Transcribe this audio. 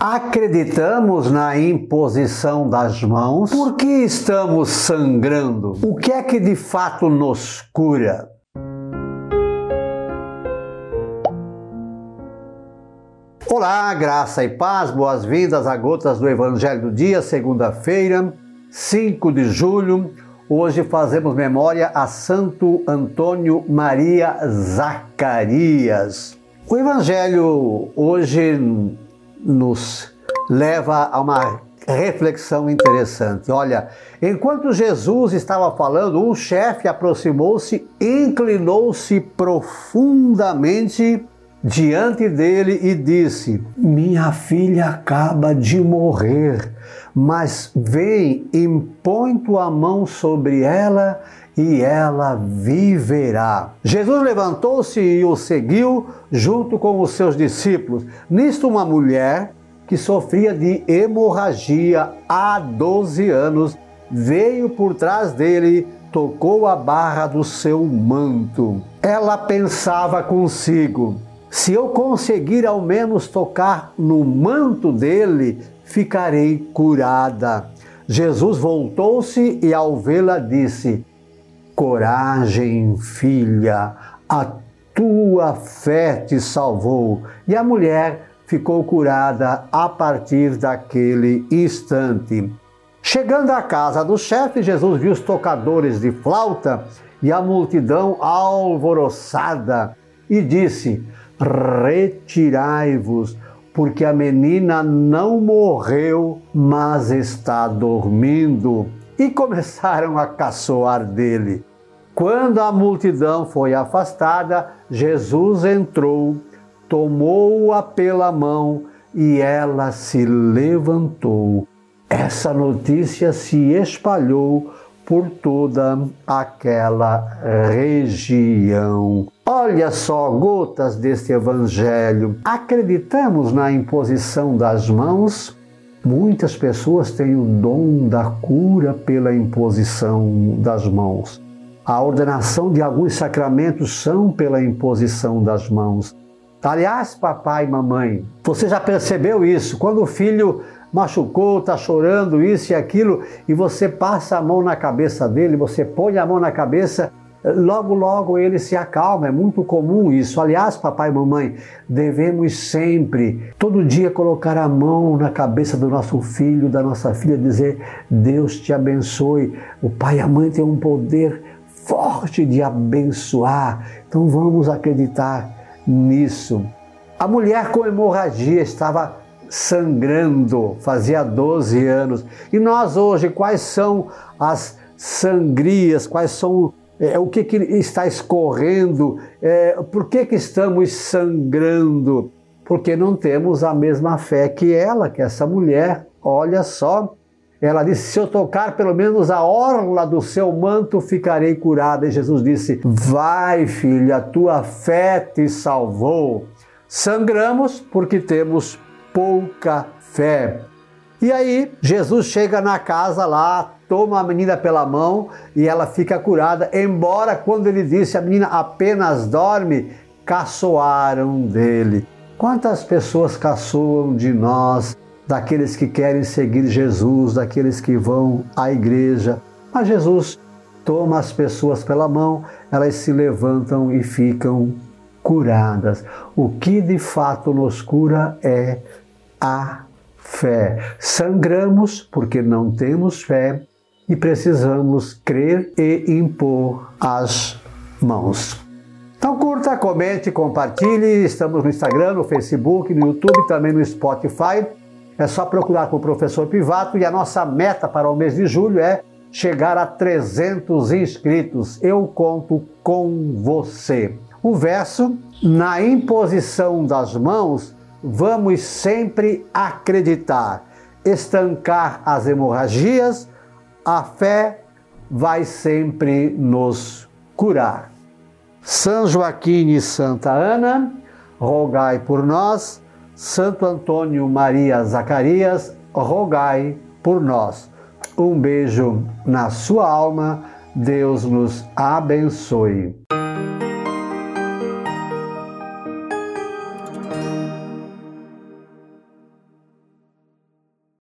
Acreditamos na imposição das mãos? Por que estamos sangrando? O que é que de fato nos cura? Olá, graça e paz, boas-vindas a Gotas do Evangelho do Dia, segunda-feira, 5 de julho. Hoje fazemos memória a Santo Antônio Maria Zacarias. O Evangelho hoje nos leva a uma reflexão interessante. Olha, enquanto Jesus estava falando, um chefe aproximou-se, inclinou-se profundamente diante dele e disse: Minha filha acaba de morrer, mas vem, impõe tua mão sobre ela e ela viverá. Jesus levantou-se e o seguiu junto com os seus discípulos. Nisto, uma mulher que sofria de hemorragia há 12 anos veio por trás dele, tocou a barra do seu manto. Ela pensava consigo: se eu conseguir ao menos tocar no manto dele, ficarei curada. Jesus voltou-se e, ao vê-la, disse: Coragem, filha, a tua fé te salvou. E a mulher ficou curada a partir daquele instante. Chegando à casa do chefe, Jesus viu os tocadores de flauta e a multidão alvoroçada e disse: Retirai-vos, porque a menina não morreu, mas está dormindo. E começaram a caçoar dele. Quando a multidão foi afastada, Jesus entrou, tomou-a pela mão e ela se levantou. Essa notícia se espalhou por toda aquela região. Olha só gotas deste evangelho. Acreditamos na imposição das mãos? Muitas pessoas têm o dom da cura pela imposição das mãos. A ordenação de alguns sacramentos são pela imposição das mãos. Aliás, papai e mamãe, você já percebeu isso? Quando o filho machucou, está chorando, isso e aquilo, e você passa a mão na cabeça dele, você põe a mão na cabeça, logo, logo ele se acalma. É muito comum isso. Aliás, papai e mamãe, devemos sempre, todo dia, colocar a mão na cabeça do nosso filho, da nossa filha, dizer: Deus te abençoe. O pai e a mãe têm um poder forte de abençoar. Então vamos acreditar nisso. A mulher com hemorragia estava sangrando, fazia 12 anos. E nós hoje, quais são as sangrias, quais são é, o que, que, está escorrendo, é, por que, que estamos sangrando? Porque não temos a mesma fé que ela, que essa mulher. Olha só, ela disse: Se eu tocar pelo menos a orla do seu manto, ficarei curada. E Jesus disse: Vai, filha, tua fé te salvou. Sangramos porque temos pouca fé. E aí, Jesus chega na casa lá, toma a menina pela mão e ela fica curada. Embora, quando ele disse a menina apenas dorme, caçoaram dele. Quantas pessoas caçoam de nós? Daqueles que querem seguir Jesus, daqueles que vão à igreja. Mas Jesus toma as pessoas pela mão, elas se levantam e ficam curadas. O que de fato nos cura é a fé. Sangramos porque não temos fé e precisamos crer e impor as mãos. Então curta, comente, compartilhe. Estamos no Instagram, no Facebook, no YouTube, também no Spotify. É só procurar por professor Pivato e a nossa meta para o mês de julho é chegar a 300 inscritos. Eu conto com você. O verso: na imposição das mãos, vamos sempre acreditar, estancar as hemorragias, a fé vai sempre nos curar. São Joaquim e Santa Ana, rogai por nós. Santo Antônio Maria Zacarias, rogai por nós. Um beijo na sua alma, Deus nos abençoe.